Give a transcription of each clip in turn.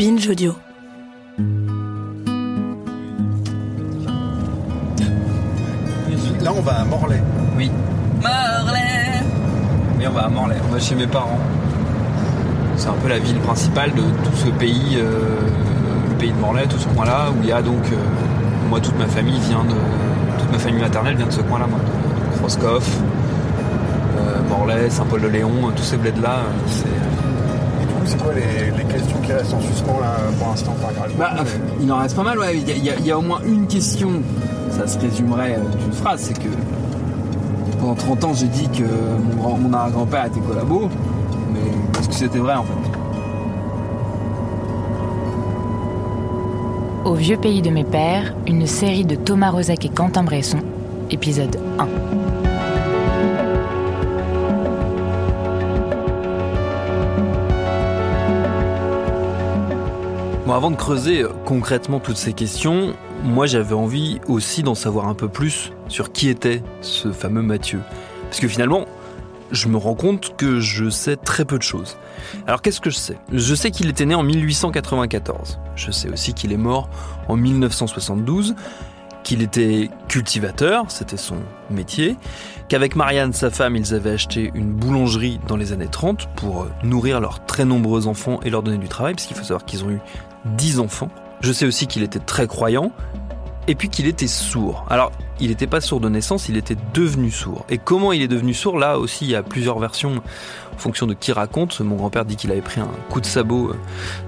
Binge Audio. Là, on va à Morlaix. Oui. Morlaix Oui, on va à Morlaix, on va chez mes parents. C'est un peu la ville principale de tout ce pays, euh, le pays de Morlaix, tout ce coin-là, où il y a donc, euh, moi, toute ma famille vient de, toute ma famille maternelle vient de ce coin-là, moi, de Roscoff, euh, Morlaix, Saint-Paul-de-Léon, tous ces bleds-là, euh, c'est... C'est quoi les, les questions qui restent en suspens là pour l'instant. Bah, Mais- il en reste pas mal, ouais. Il y, a- il y au moins une question, ça se résumerait euh, d'une phrase, c'est que pendant 30 ans, j'ai dit que mon, grand- mon arrière-grand-père était collabo, mais est-ce que c'était vrai en fait? Au vieux pays de mes pères, une série de Thomas Rozek et Quentin Bresson, épisode 1. Bon, avant de creuser euh, concrètement toutes ces questions, moi j'avais envie aussi d'en savoir un peu plus sur qui était ce fameux Mathieu. Parce que finalement, je me rends compte que je sais très peu de choses. Alors qu'est-ce que je sais? Je sais qu'il était né en 1894. Je sais aussi qu'il est mort en 1972, qu'il était cultivateur, c'était son métier, qu'avec Marianne, sa femme, ils avaient acheté une boulangerie dans les années 30 pour euh, nourrir leurs très nombreux enfants et leur donner du travail, parce qu'il faut savoir qu'ils ont eu 10 enfants. Je sais aussi qu'il était très croyant, et puis qu'il était sourd. Alors, il n'était pas sourd de naissance, il était devenu sourd. Et comment il est devenu sourd? Là aussi, il y a plusieurs versions en fonction de qui raconte. Mon grand-père dit qu'il avait pris un coup de sabot euh,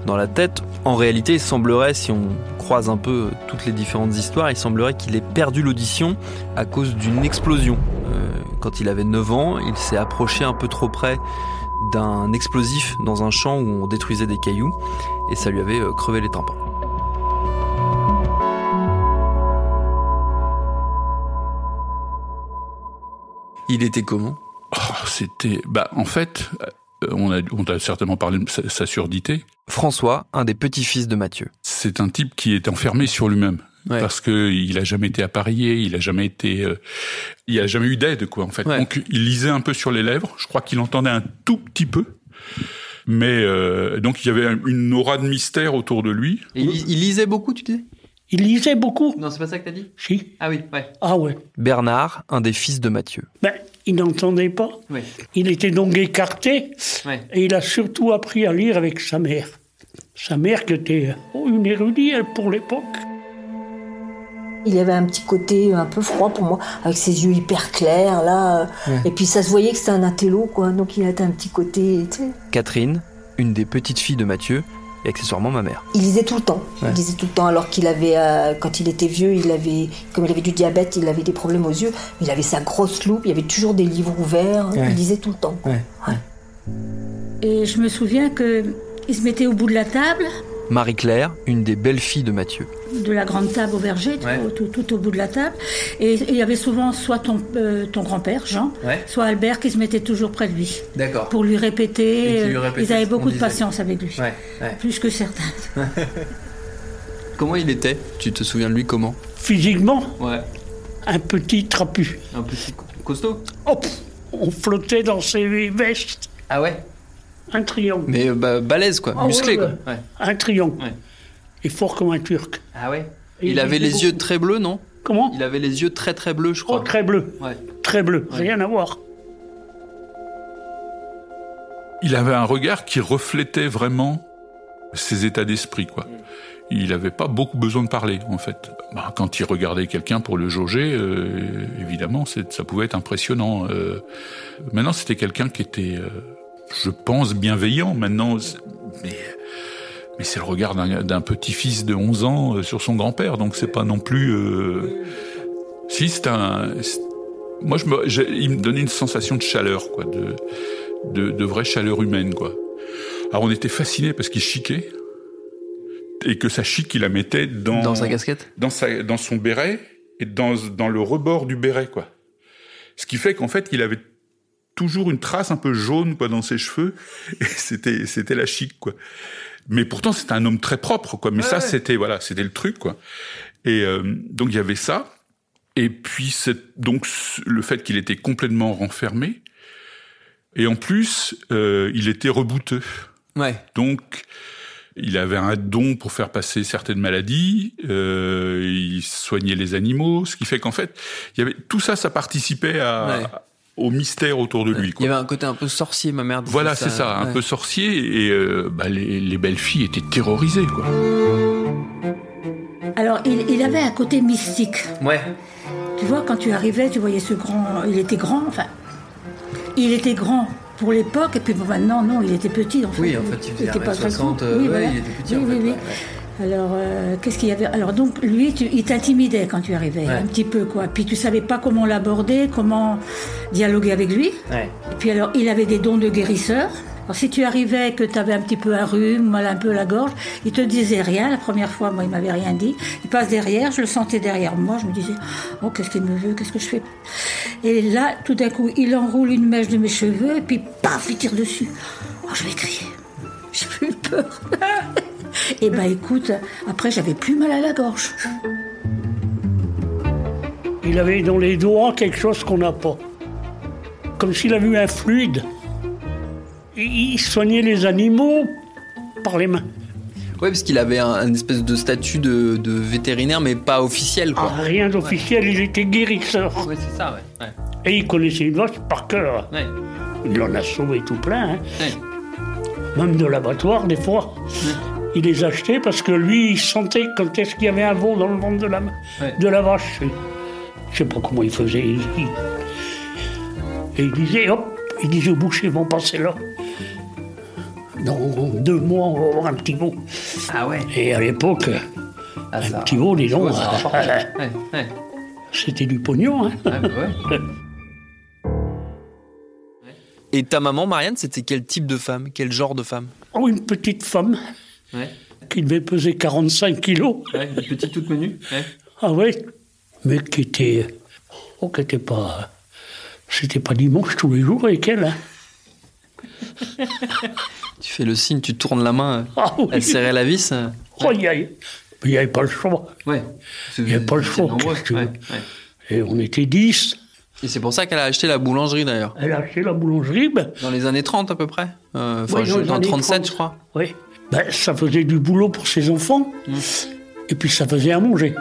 dans la tête. En réalité, il semblerait, si on croise un peu toutes les différentes histoires, il semblerait qu'il ait perdu l'audition à cause d'une explosion. Euh, quand il avait 9 ans, il s'est approché un peu trop près d'un explosif dans un champ où on détruisait des cailloux et ça lui avait euh, crevé les tympans. Il était comment? Oh, C'était, bah, en fait, euh, on a, on a certainement parlé de sa, sa surdité. François, un des petits-fils de Mathieu. C'est un type qui est enfermé sur lui-même. Ouais. Parce que il a jamais été appareillé, il a jamais été, euh, il a jamais eu d'aide quoi en fait. Ouais. Donc il lisait un peu sur les lèvres. Je crois qu'il entendait un tout petit peu, mais euh, donc il y avait une aura de mystère autour de lui. Et il, il lisait beaucoup, tu disais? Il lisait beaucoup. Non, c'est pas ça que t'as dit? Si. Ah oui, ouais. Ah ouais. Bernard, un des fils de Mathieu. Ben, il n'entendait pas. Oui, Il était donc écarté ouais. et il a surtout appris à lire avec sa mère. Sa mère qui était une érudite pour l'époque. Il avait un petit côté un peu froid pour moi, avec ses yeux hyper clairs là. Et puis ça se voyait que c'était un intello quoi, donc il avait un petit côté. Tu sais. Catherine, une des petites filles de Mathieu, et accessoirement ma mère. Il lisait tout le temps. Ouais. Il lisait tout le temps alors qu'il avait, euh, quand il était vieux, il avait, comme il avait du diabète, il avait des problèmes aux yeux. Il avait sa grosse loupe, il y avait toujours des livres ouverts. Ouais. Il lisait tout le temps. Ouais. Et je me souviens que il se mettait au bout de la table Marie-Claire, une des belles filles de Mathieu. de la grande table au verger, tout- Ouais. tout, tout au bout de la table. Et il y avait souvent soit ton, euh, ton grand-père, Jean, Ouais. soit Albert qui se mettait toujours près de lui. D'accord. Pour lui répéter. Et qui lui euh, répétait ils avaient beaucoup de disait. patience avec lui. Ouais, ouais. Plus que certains. Comment il était? Tu te souviens de lui comment? Physiquement, Ouais. un petit trapu. Un petit costaud? Hop, on flottait dans ses vestes. Ah ouais? Un triangle. Mais euh, bah, balèze quoi, Ah musclé ouais, quoi. Ouais. Un triangle. Ouais. Et fort comme un turc. Ah ouais Et Il avait les yeux très bleus, non? Comment? Il avait les yeux très très bleus, je Oh, crois. très bleu. Ouais. Très bleu. Ouais. Rien à voir. Il avait un regard qui reflétait vraiment ses états d'esprit, quoi. Il n'avait pas beaucoup besoin de parler, en fait. Bah, quand il regardait quelqu'un pour le jauger, euh, évidemment, c'est- ça pouvait être impressionnant. Euh, maintenant, c'était quelqu'un qui était, euh, je pense, bienveillant. Maintenant, mais, mais c'est le regard d'un petit-fils de 11 ans euh, sur son grand-père, donc c'est pas non plus. euh, Si, c'est un. Moi, je me, il me donnait une sensation de chaleur, quoi, de, de, de vraie chaleur humaine, quoi. Alors, on était fascinés parce qu'il chiquait et que sa chic, il la mettait dans Dans sa casquette? dans, sa, dans son béret et dans, dans le rebord du béret, quoi. Ce qui fait qu'en fait, il avait toujours une trace un peu jaune, quoi, dans ses cheveux. Et c'était, c'était la chic, quoi. Mais pourtant, c'était un homme très propre, quoi. Mais ça, c'était, voilà, c'était le truc, quoi. Et euh, donc, il y avait ça. Et puis, c'est donc le fait qu'il était complètement renfermé. Et en plus, euh, il était rebouteux. Ouais. Donc, il avait un don pour faire passer certaines maladies, euh, il soignait les animaux, ce qui fait qu'en fait, il y avait tout ça, ça participait à, Ouais. Au mystère autour de lui. Il Quoi. y avait un côté un peu sorcier, ma mère. disait Voilà, c'est ça, un ouais. peu sorcier, et euh, bah, les, les belles filles étaient terrorisées. Quoi. Alors, il, il avait un côté mystique. Ouais. Tu vois, quand tu arrivais, tu voyais ce grand. Il était grand, enfin. Il était grand pour l'époque, et puis bon, maintenant, non, il était petit. En fait. Oui, en fait, il faisait était pas très 1m60, grand. euh, oui, ouais, voilà. il était petit, Oui, en fait, oui, oui. ouais, Alors, euh, qu'est-ce qu'il y avait? Alors, donc, lui, tu- il t'intimidait quand tu arrivais, Ouais. un petit peu, quoi. Puis, tu savais pas comment l'aborder, comment dialoguer avec lui. Ouais. Et puis, alors, il avait des dons de guérisseur. Alors, si tu arrivais que tu avais un petit peu un rhume, mal un peu à la gorge, il te disait rien. La première fois, moi, il m'avait rien dit. Il passe derrière, je le sentais derrière moi. Je me disais, oh, qu'est-ce qu'il me veut, qu'est-ce que je fais? Et là, tout d'un coup, il enroule une mèche de mes cheveux, et puis, paf, il tire dessus. Oh, je vais crier. J'ai plus eu peur. et ben, écoute, après, j'avais plus mal à la gorge. Il avait dans les doigts quelque chose qu'on n'a pas. Comme s'il avait eu un fluide. Il il soignait les animaux par les mains. Ouais, parce qu'il avait un, un espèce de statut de, de vétérinaire, mais pas officiel, quoi. Ah, Rien d'officiel, il était guérisseur. Ouais, c'est ça, ouais. ouais. Et il connaissait une vache par cœur. Ouais. Il en a sauvé tout plein. hein. Ouais. Même de l'abattoir, des fois. Il les achetait parce que lui, il sentait quand est-ce qu'il y avait un veau dans le ventre de la, Ouais. de la vache. Je sais pas comment il faisait. Il- il- Et il disait, hop, il disait au boucher, vont passer là. Dans deux mois, on va avoir un petit veau. Ah ouais. Et à l'époque, Ah, un petit veau, dis donc, ouais. c'était du pognon. Hein. Ah, bah ouais. Et ta maman, Marianne, c'était quel type de femme? Quel genre de femme? Oh, une petite femme Ouais. qui devait peser 45 kilos. Ouais, une petite toute menue. Ouais. Ah oui, mais qui était. Oh, qui était pas. C'était pas dimanche tous les jours avec elle. Hein. Tu fais le signe, tu tournes la main, euh, Ah oui. elle serrait la vis. euh. Oh, il y a- mais il n'y avait pas le choix. Ouais. Il n'y avait pas le choix. Et on était 10. Et c'est pour ça qu'elle a acheté la boulangerie d'ailleurs. Elle a acheté la boulangerie. Ben, Dans les années 30 à peu près. Euh, Enfin, dans je- les dans années 37, 30. je crois. oui. Ben, ça faisait du boulot pour ses enfants. Mmh. Et puis ça faisait à manger.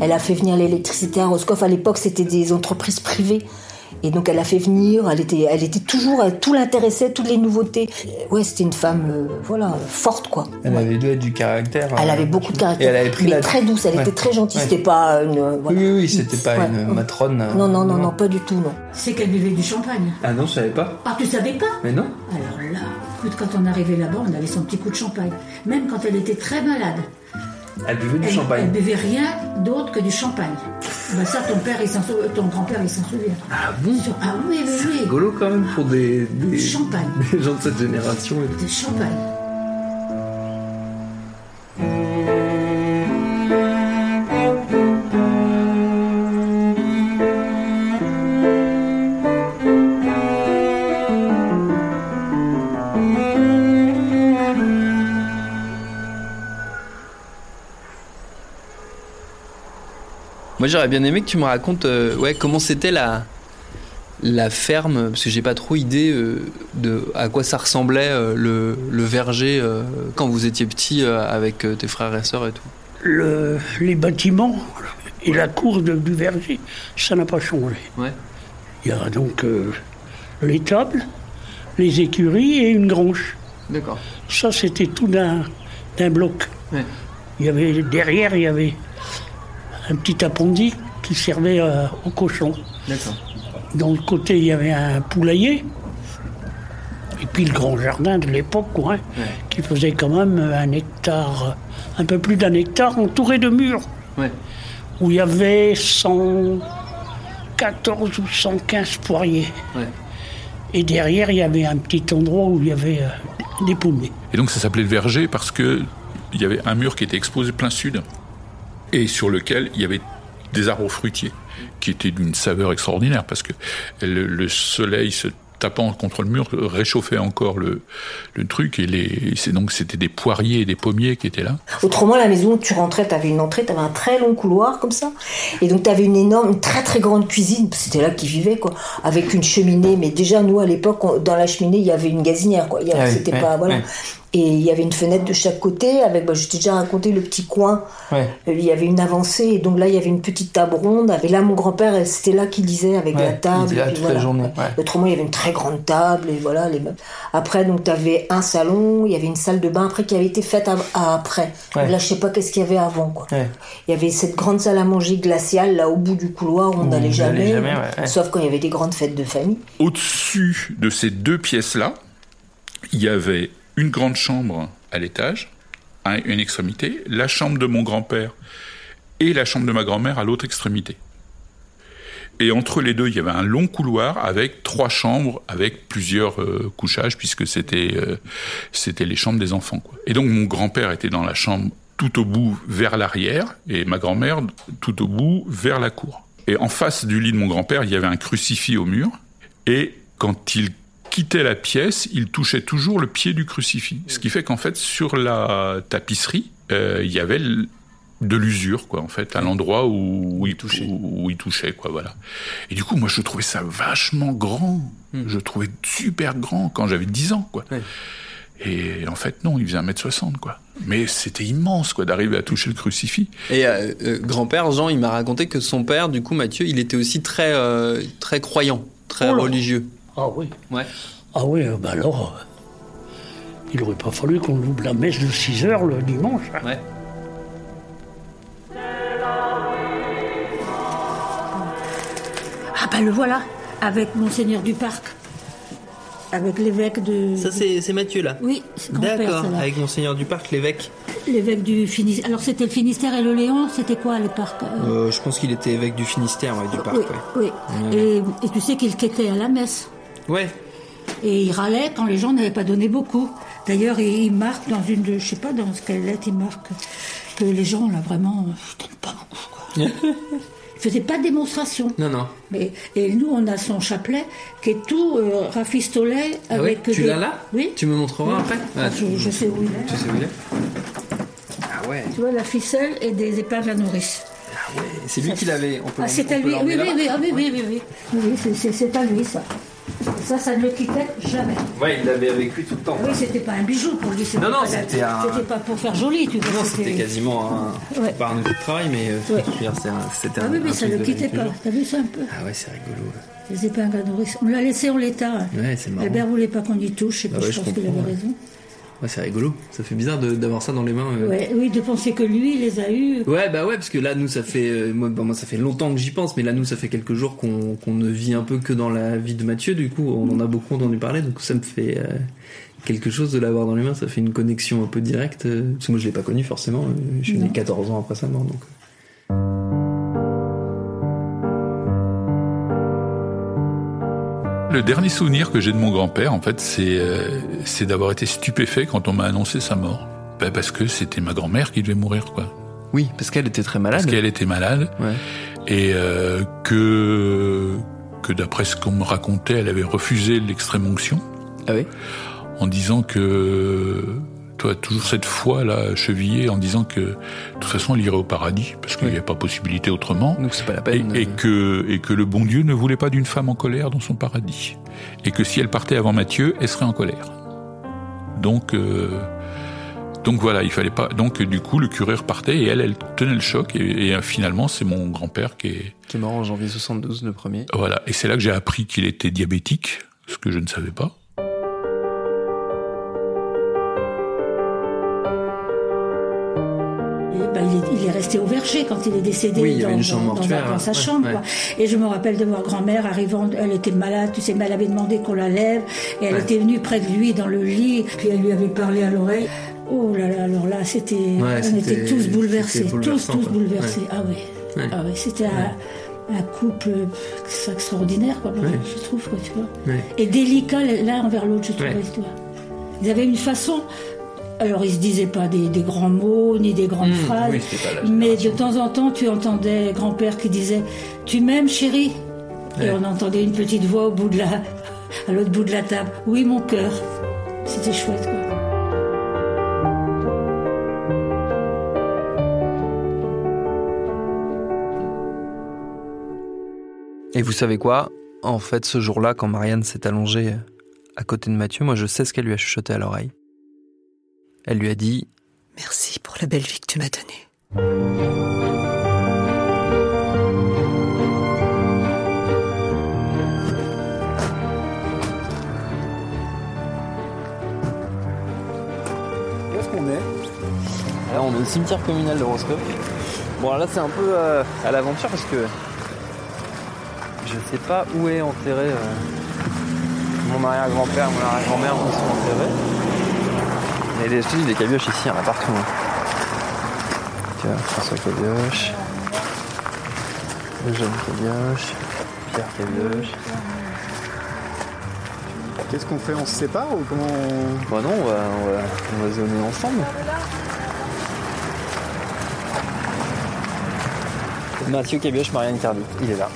Elle a fait venir l'électricité à Roscoff. À l'époque, c'était des entreprises privées. Et donc, elle a fait venir. Elle était, elle était toujours, elle- tout l'intéressait, toutes les nouveautés. Ouais, c'était une femme, euh, voilà, forte, quoi. Elle Ouais. avait dû être du caractère. Elle euh, avait beaucoup de caractère. Et elle avait pris mais la- très douce, elle Ouais. était très gentille. Ouais. C'était pas une. euh, voilà. Oui, oui, oui, c'était pas Ouais. une matrone. euh, Non, non, non, non, pas du tout, non. C'est qu'elle buvait du champagne. Ah non, je savais pas. Ah, tu savais pas Mais non. Alors là, quand on arrivait là-bas, on avait son petit coup de champagne. Même quand elle était très malade. Elle buvait du Elle, elle champagne. buvait rien d'autre que du champagne. Ben ça, ton père, il s'en sou- ton grand-père, il s'en souvient. Ah bon? Ah oui, oui, C'est oui. rigolo quand même pour des, des, Champagne. des gens de cette génération. et tout. Du champagne. Moi, j'aurais bien aimé que tu me racontes euh, ouais, comment c'était la, la ferme, parce que j'ai pas trop idée euh, de à quoi ça ressemblait euh, le, le verger quand vous étiez petit avec tes frères et sœurs et tout. Le- les bâtiments et la cour de- du verger, ça n'a pas changé. Ouais. Il y a donc euh, les tables, les écuries et une grange. D'accord. Ça, c'était tout d'un d'un bloc. Ouais. Il y avait, derrière, il y avait un petit appendice qui servait euh, aux cochons. D'accord. Dans le côté, il y avait un poulailler. Et puis le grand jardin de l'époque, quoi, hein, qui faisait quand même un hectare, un peu plus d'un hectare, entouré de murs. Ouais. Où il y avait 114 ou 115 poiriers. Ouais. Et derrière, il y avait un petit endroit où il y avait euh, des pommiers. Et donc ça s'appelait le verger parce que il y avait un mur qui était exposé plein sud et sur lequel il y avait des arbres fruitiers qui étaient d'une saveur extraordinaire parce que le, le soleil se tapant contre le mur réchauffait encore le, le truc et les c'est donc c'était des poiriers et des pommiers qui étaient là. Autrement, la maison où tu rentrais, tu avais une entrée, tu avais un très long couloir comme ça. Et donc, tu avais une énorme, une très très grande cuisine. C'était là qu'ils vivaient, quoi. Avec une cheminée. Mais déjà, nous, à l'époque, dans la cheminée, il y avait une gazinière, quoi. Ah oui, C'était ouais, pas. Voilà. ouais. Et il y avait une fenêtre de chaque côté. Avec, bah, je t'ai déjà raconté le petit coin. Ouais. Euh, Il y avait une avancée. Et donc là, il y avait une petite table ronde. Avec là, mon grand-père, c'était là qu'il lisait avec Ouais, la table. il était là et puis toute la journée, ouais. Autrement, il y avait une très grande table et voilà les meubles. Après, donc, tu avais un salon, il y avait une salle de bain après qui avait été faite à- à- après. Là, je sais pas qu'est-ce qu'il y avait avant, quoi. Ouais. Il y avait cette grande salle à manger glaciale là au bout du couloir où on n'allait jamais, sauf quand il y avait des grandes fêtes de famille. Au-dessus de ces deux pièces-là, il y avait une grande chambre à l'étage, à une extrémité, la chambre de mon grand-père et la chambre de ma grand-mère à l'autre extrémité. Et entre les deux, il y avait un long couloir avec trois chambres, avec plusieurs euh, couchages, puisque c'était euh, c'était les chambres des enfants. Et donc mon grand-père était dans la chambre tout au bout vers l'arrière, et ma grand-mère tout au bout vers la cour. Et en face du lit de mon grand-père, il y avait un crucifix au mur, et quand il quittait la pièce, il touchait toujours le pied du crucifix. Ce qui fait qu'en fait, sur la tapisserie, euh, il y avait de l'usure, quoi, en fait, à l'endroit où, où il touchait, où, où il touchait, quoi, voilà. Et du coup, moi, je trouvais ça vachement grand. Je le trouvais super grand quand j'avais 10 ans, quoi. Et en fait, non, il faisait 1m60, quoi. Mais c'était immense, quoi, d'arriver à toucher le crucifix. Et euh, euh, grand-père Jean, il m'a raconté que son père, du coup Mathieu, il était aussi très euh, très croyant, très Oh religieux. Ah oui. Ouais. Ah oui, euh, bah alors, euh, il n'aurait pas fallu qu'on loupe la messe de 6 heures le dimanche. hein. Ouais. Ah ben le voilà, avec Monseigneur du Parc, avec l'évêque de... Ça, c'est c'est Mathieu, là Oui, c'est grand-père, D'accord, avec Monseigneur du Parc, l'évêque. L'évêque du Finistère. Alors c'était le Finistère et le Léon, c'était quoi les parcs euh, Euh, je pense qu'il était évêque du Finistère, ouais, du Parc, Oui, ouais. oui. Et, et tu sais qu'il quêtait à la messe. Ouais, Et il râlait quand les gens n'avaient pas donné beaucoup. D'ailleurs, il, il marque dans une de, je sais pas dans ce quelle lettre, il marque que les gens, là, vraiment, euh, ils donnent pas beaucoup, quoi. il faisait pas de démonstration. non, non. Mais, et nous, on a son chapelet qui est tout euh, rafistolé Ah avec ouais Tu des- l'as là Oui. Tu me montreras après Ah, Ah, je, je sais où il est. Tu sais où il est Ah ouais, Tu vois, la ficelle et des épingles à nourrice. ah ouais. C'est lui qui l'avait. Ah, c'est à lui. Oui, oui, oui, ah, oui, oui, oui, oui. Oui, oui, c'est- c'est c'est à lui, ça. Ça, ça ne le quittait jamais. Ouais, il l'avait avec lui tout le temps. Oui, c'était pas un bijou pour lui. Non, non, pas- c'était un- C'était pas pour faire joli, tu vois. Non, c'était quasiment un. Ouais. Pas un outil de travail, mais euh, Ouais. un- c'était Ah un. oui, un mais ça ne le quittait pas. T'as vu ça un peu Ah ouais, c'est rigolo. Les épingles à nourrice. On l'a laissé en l'état. Ouais, c'est marrant. Albert voulait pas qu'on y touche, et puis Ah ouais, je je pense qu'il avait raison. Ouais, c'est rigolo. Ça fait bizarre d'avoir ça dans les mains. euh. Ouais, oui, de penser que lui, il les a eus. Ouais, bah ouais, parce que là, nous, ça fait, euh, moi, bah, moi, ça fait longtemps que j'y pense, mais là, nous, ça fait quelques jours qu'on ne vit un peu que dans la vie de Mathieu, du coup, on en a beaucoup entendu parler, donc ça me fait euh, quelque chose de l'avoir dans les mains, ça fait une connexion un peu directe, parce que moi, je l'ai pas connu forcément, je suis né 14 ans après sa mort, donc. Le dernier souvenir que j'ai de mon grand-père, en fait, c'est euh, c'est d'avoir été stupéfait quand on m'a annoncé sa mort. Ben, parce que c'était ma grand-mère qui devait mourir, quoi. Oui, parce qu'elle était très malade. Parce qu'elle était malade Ouais. et euh, que que d'après ce qu'on me racontait, elle avait refusé l'extrême onction Ah oui? En disant que toi, toujours cette foi là chevillée en disant que de toute façon elle irait au paradis parce qu'il n'y a pas possibilité autrement. Donc c'est pas la peine. Et, et que et que le bon Dieu ne voulait pas d'une femme en colère dans son paradis. Et que si elle partait avant Matthieu, elle serait en colère. Donc euh, donc voilà, il fallait pas. Donc du coup, le curé repartait et elle, elle tenait le choc. Et, et, euh, finalement, c'est mon grand-père qui est Qui est mort en janvier 72, le premier. voilà. Et c'est là que j'ai appris qu'il était diabétique, ce que je ne savais pas. Il, est, il est resté au verger quand il est décédé Oui, dans, sa ouais, chambre. ouais. quoi. Et je me rappelle de voir grand-mère arrivant, elle était malade, tu sais, mais elle avait demandé qu'on la lève, et elle Ouais. était venue près de lui dans le lit, puis elle lui avait parlé à l'oreille. Oh là là, alors là, c'était, on était tous bouleversés, tous, tous bouleversés. Ah oui, Ouais. ah c'était un, un couple extraordinaire, quoi, je trouve, quoi, tu vois. Et délicat l'un envers l'autre, je tu vois. Ils avaient une façon. Alors, ils se disaient pas des, des grands mots ni des grandes Mmh, phrases, oui, mais de temps en temps, tu entendais grand-père qui disait Tu m'aimes, chérie? Et on entendait une petite voix au bout de la, à l'autre bout de la table Oui, mon cœur. C'était chouette, quoi. Et vous savez quoi? En fait, ce jour-là, quand Marianne s'est allongée à côté de Mathieu, moi je sais ce qu'elle lui a chuchoté à l'oreille. Elle lui a dit Merci pour la belle vie que tu m'as donnée. Où est-ce qu'on est? Là, on est au cimetière communal de Roscoff. Bon, là, c'est un peu euh, à l'aventure parce que je sais pas où est enterré euh, mon arrière-grand-père, mon arrière-grand-mère, où ils sont enterrés. Il y a des, je te dis, des cabioches ici, il y en a partout. hein. François Cabioche, jeune Cabioche, Pierre Cabioche. Qu'est-ce qu'on fait On se sépare ou comment on... Bah non, on va, on va, on va zoner ensemble. Mathieu Cabioche, Marianne Cardi, il est là.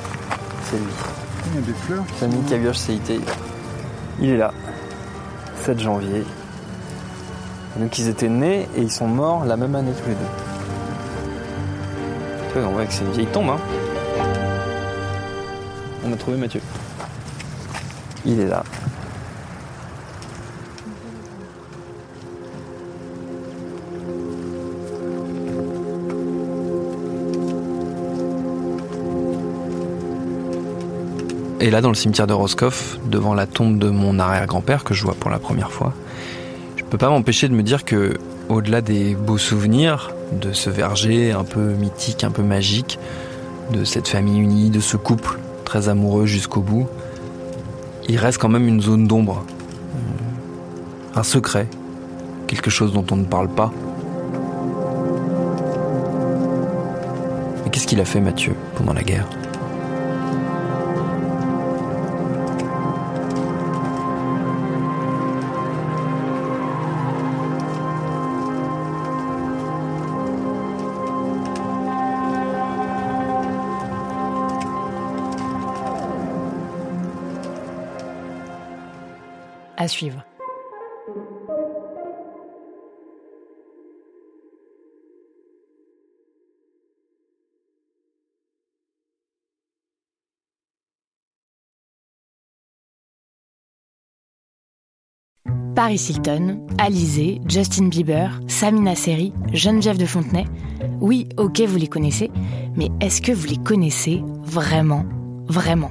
C'est lui. Il y a des fleurs Famille Cabioche CIT. Il est là. 7 janvier. Donc ils étaient nés et ils sont morts la même année tous les deux. On voit que c'est une vieille tombe, hein. On a trouvé Mathieu. Il est là. Et là, dans le cimetière de Roscoff, devant la tombe de mon arrière-grand-père que je vois pour la première fois, je peux pas m'empêcher de me dire que, au-delà des beaux souvenirs de ce verger un peu mythique, un peu magique, de cette famille unie, de ce couple très amoureux jusqu'au bout, il reste quand même une zone d'ombre, un secret, quelque chose dont on ne parle pas. Mais qu'est-ce qu'il a fait, Mathieu, pendant la guerre? Suivre. Paris Hilton, Alizé, Justin Bieber, Samina Seri, Geneviève de Fontenay. Oui, ok, vous les connaissez, mais est-ce que vous les connaissez vraiment Vraiment?